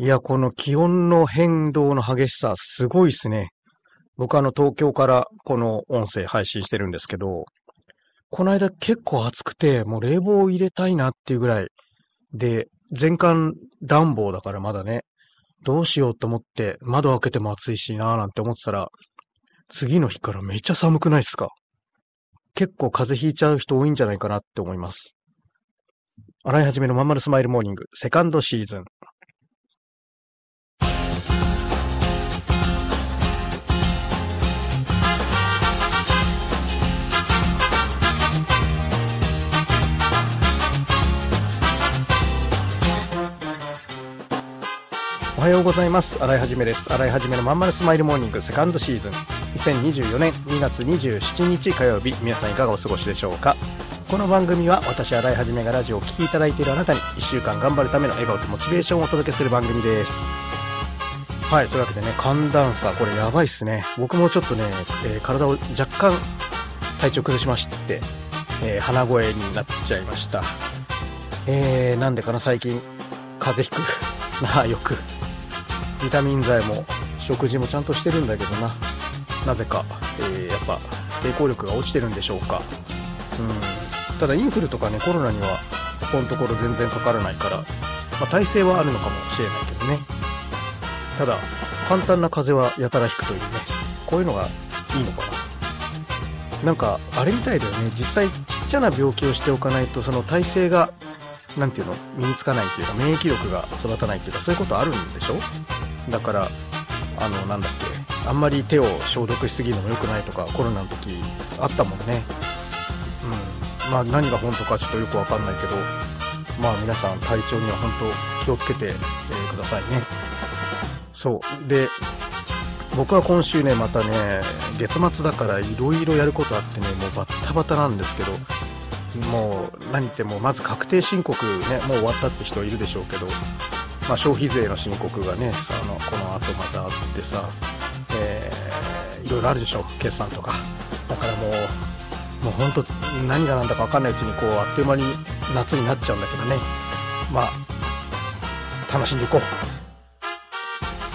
いや、この気温の変動の激しさ、すごいっすね。僕あの東京からこの音声配信してるんですけど、この間結構暑くて、もう冷房を入れたいなっていうぐらいで、全館暖房だからまだね、どうしようと思って窓開けても暑いしなーなんて思ってたら、次の日からめっちゃ寒くないっすか結構風邪ひいちゃう人多いんじゃないかなって思います。洗い始めのまんまるスマイルモーニング、セカンドシーズン。ようございます。洗いはじめです。洗いはじめのまんまるスマイルモーニングセカンドシーズン。2024年2月27日火曜日、皆さんいかがお過ごしでしょうかこの番組は私、洗いはじめがラジオを聴きいただいているあなたに1週間頑張るための笑顔とモチベーションをお届けする番組です。はい、そういうわけでね、寒暖差、これやばいっすね。僕もちょっとね、えー、体を若干体調崩しまして、えー、鼻声になっちゃいました。えー、なんでかな、最近、風邪ひく なあ、よく。ビタミン剤も食事もちゃんとしてるんだけどな。なぜか、えー、やっぱ抵抗力が落ちてるんでしょうか。うん。ただインフルとかね、コロナにはここのところ全然かからないから、まあ、耐性はあるのかもしれないけどね。ただ、簡単な風邪はやたら引くというね、こういうのがいいのかな。なんか、あれみたいだよね、実際ちっちゃな病気をしておかないと、その耐性が、なんていうの、身につかないっていうか、免疫力が育たないっていうか、そういうことあるんでしょ？だから、あの、なんだっけ、あんまり手を消毒しすぎるのも良くないとか、コロナの時あったもんね。うん。まあ何が本当かちょっとよくわかんないけど、まあ皆さん体調には本当気をつけて、えー、くださいね。そう。で、僕は今週ね、またね、月末だから色々やることあってね、もうバッタバタなんですけど、もう何言ってもまず確定申告ね、もう終わったって人はいるでしょうけど、まあ、消費税の申告がね、さあのこの後またあってさ、えー、いろいろあるでしょ、決算とか。だからもう、もう本当、何が何だか分かんないうちに、こう、あっという間に夏になっちゃうんだけどね。まあ、楽しんでいこう。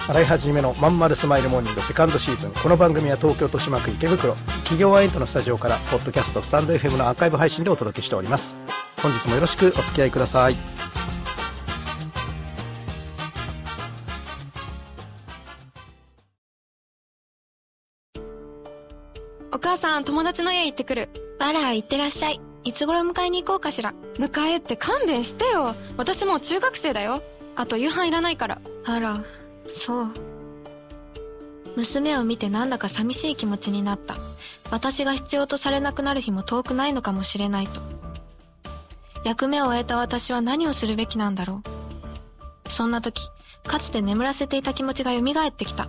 洗い始めのまんまるスマイルモーニングセカンドシーズン。この番組は東京豊島区池袋、企業ワイントのスタジオから、ポッドキャスト、スタンド FM のアーカイブ配信でお届けしております。本日もよろしくお付き合いください。母さん、友達の家行ってくる。あら、行ってらっしゃい。いつ頃迎えに行こうかしら。迎えって勘弁してよ。私もう中学生だよ。あと夕飯いらないから。あら、そう。娘を見てなんだか寂しい気持ちになった。私が必要とされなくなる日も遠くないのかもしれないと。役目を終えた私は何をするべきなんだろう。そんな時、かつて眠らせていた気持ちが蘇ってきた。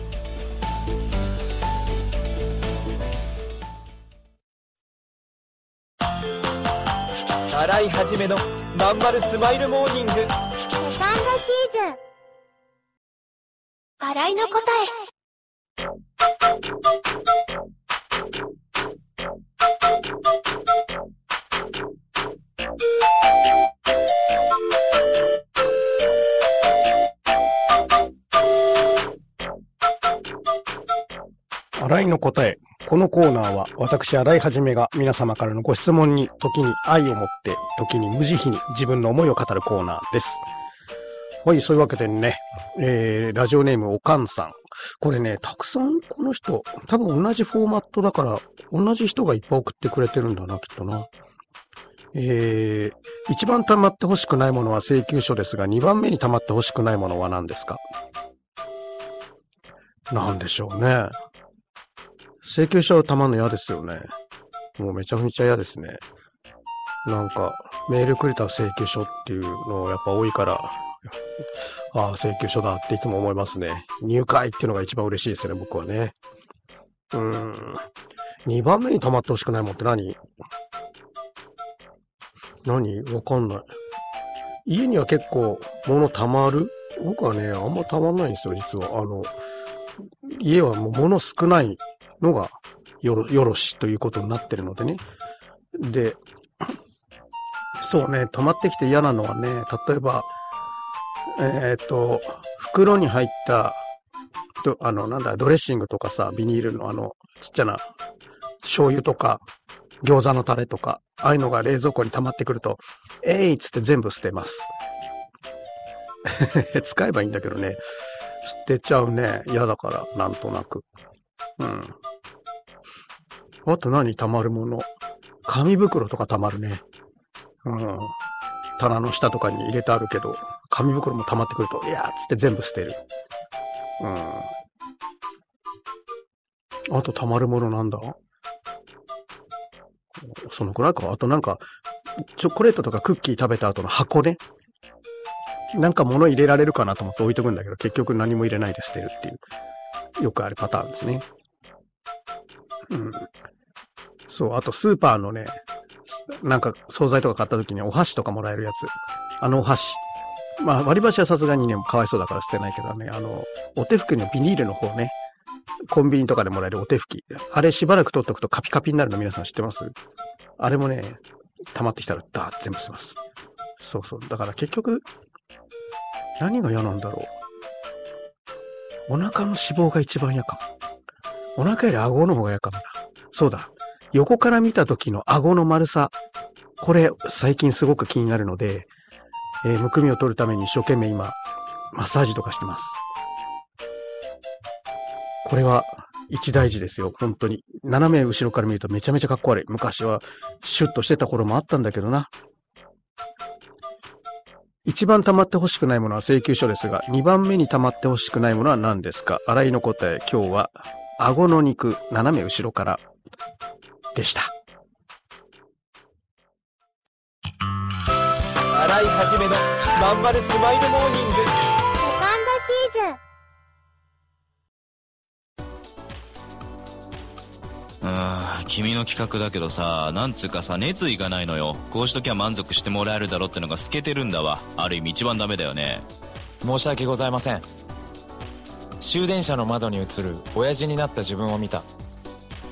洗い始めのまんまるスマイルモーニング。セカンドシーズン。洗いの答え。洗いの答えこのコーナーは私、洗いはじめが皆様からのご質問に時に愛を持って、時に無慈悲に自分の思いを語るコーナーです。はい、そういうわけでね、えー、ラジオネームおかんさん。これね、たくさんこの人、多分同じフォーマットだから、同じ人がいっぱい送ってくれてるんだな、きっとな。えー、一番溜まってほしくないものは請求書ですが、二番目に溜まってほしくないものは何ですか？なんでしょうね。請求書をたまんの嫌ですよね。もうめちゃめちゃ嫌ですね。なんか、メールくれた請求書っていうのやっぱ多いから、ああ、請求書だっていつも思いますね。入会っていうのが一番嬉しいですよね、僕はね。うーん。2番目に溜まってほしくないもんって何？何？わかんない。家には結構物溜まる？僕はね、あんま溜まんないんですよ、実は。あの、家はもう物少ないのがよろ、よろしということになってるのでね。で、そうね、溜まってきて嫌なのはね、例えば、えっ、と、袋に入った、とあの、なんだ、ドレッシングとかさ、ビニールのあの、ちっちゃな醤油とか、餃子のタレとか、ああいうのが冷蔵庫に溜まってくると、えいっつって全部捨てます。使えばいいんだけどね。捨てちゃうね。嫌だから、なんとなく。うん。あと何？溜まるもの紙袋とか溜まるね。うん。棚の下とかに入れてあるけど、紙袋も溜まってくると、いやーっつって全部捨てる。うん。あと溜まるものなんだ？そのくらいか？あとなんか、チョコレートとかクッキー食べた後の箱ね。なんか物入れられるかなと思って置いとくんだけど、結局何も入れないで捨てるっていう、よくあるパターンですね。うん。そう、あとスーパーのね、なんか惣菜とか買った時にお箸とかもらえるやつ。あのお箸。まあ割り箸はさすがにね、かわいそうだから捨てないけどね、あの、お手拭きのビニールの方ね。コンビニとかでもらえるお手拭き。あれしばらく取っとくとカピカピになるの皆さん知ってます？あれもね、溜まってきたらダーッ全部捨てます。そうそう。だから結局、何が嫌なんだろう。お腹の脂肪が一番嫌かも。お腹より顎の方が嫌かもな。そうだ。横から見た時の顎の丸さ。これ、最近すごく気になるので、えーむくみを取るために一生懸命今、マッサージとかしてます。これは、一大事ですよ。本当に。斜め後ろから見るとめちゃめちゃかっこ悪い。昔は、シュッとしてた頃もあったんだけどな。一番溜まってほしくないものは請求書ですが、二番目に溜まってほしくないものは何ですか？新井の答え、今日は、顎の肉、斜め後ろから、でした。新井一のまんまるスマイルモーニングセカンドシーズンうーん、君の企画だけどさ、なんつうかさ、熱意がないのよ。こうしときゃ満足してもらえるだろってのが透けてるんだわ。ある意味一番ダメだよね。申し訳ございません終電車の窓に映る親父になった自分を見た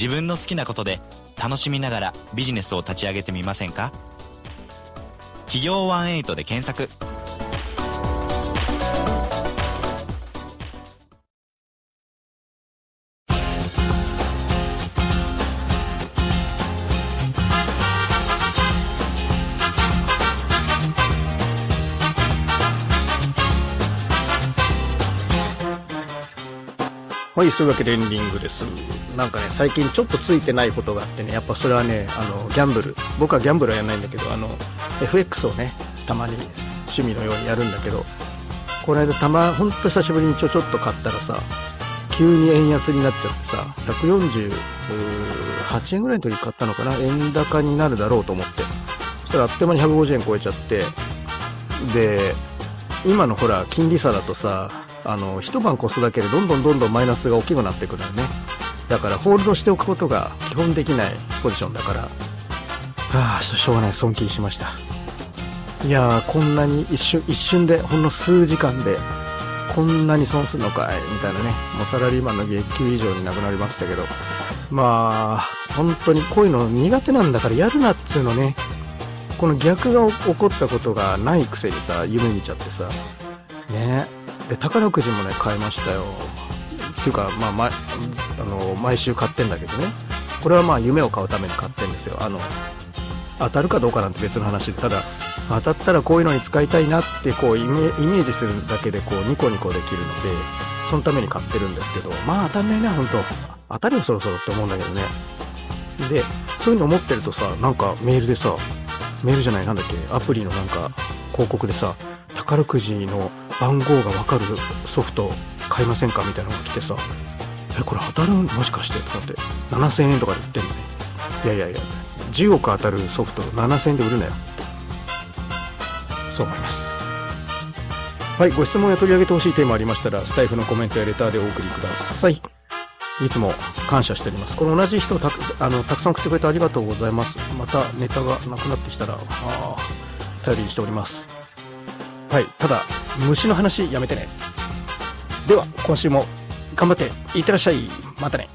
自分の好きなことで楽しみながらビジネスを立ち上げてみませんか？企業18で検索。はい、そういうわけでエンディングです。なんかね、最近ちょっとついてないことがあってね、やっぱそれはね、あの、ギャンブル。僕はギャンブルはやらないんだけど、あの、FX をね、たまに趣味のようにやるんだけど、この間たま、ほんと久しぶりにちょちょっと買ったらさ、急に円安になっちゃってさ、148円ぐらいの時買ったのかな円高になるだろうと思って。そしたらあっという間に150円超えちゃって、で、今のほら、金利差だとさ、あの、一晩越すだけでどんどんどんどんマイナスが大きくなってくるね。だから、ホールドしておくことが基本できないポジションだから、はあ、しょうがない、損切りしました。いや、こんなに一瞬、一瞬で、ほんの数時間で、こんなに損するのかいみたいなね。もうサラリーマンの月給以上になくなりましたけど。まあ、本当にこういうの苦手なんだからやるなっつうのね。この逆が起こったことがないくせにさ、夢見ちゃってさ。ねえで、宝くじもね、買いましたよ。っていうか、まあ、ま、あの、毎週買ってんだけどね。これはまあ、夢を買うために買ってんですよ。あの、当たるかどうかなんて別の話でただ当たったらこういうのに使いたいなってこうイメージするだけでこうニコニコできるのでそのために買ってるんですけどまあ当たんないな本当当たるよそろそろって思うんだけどねでそういうの思ってるとさなんかメールでさメールじゃないなんだっけアプリのなんか広告でさ宝くじの番号がわかるソフト買いませんか？みたいなのが来てさえこれ当たる？もしかして？とかって7000円とかで売ってんのねいやいやいや10億当たるソフト7000円で売るなよそう思いますはいご質問や取り上げてほしいテーマありましたらスタイフのコメントやレターでお送りくださいいつも感謝しております。この同じ人たあのたくさん送ってくれてありがとうございます。またネタがなくなってきたら、ああ、頼りにしております。はい。ただ、虫の話やめてね。では、今週も頑張っていってらっしゃい。またね。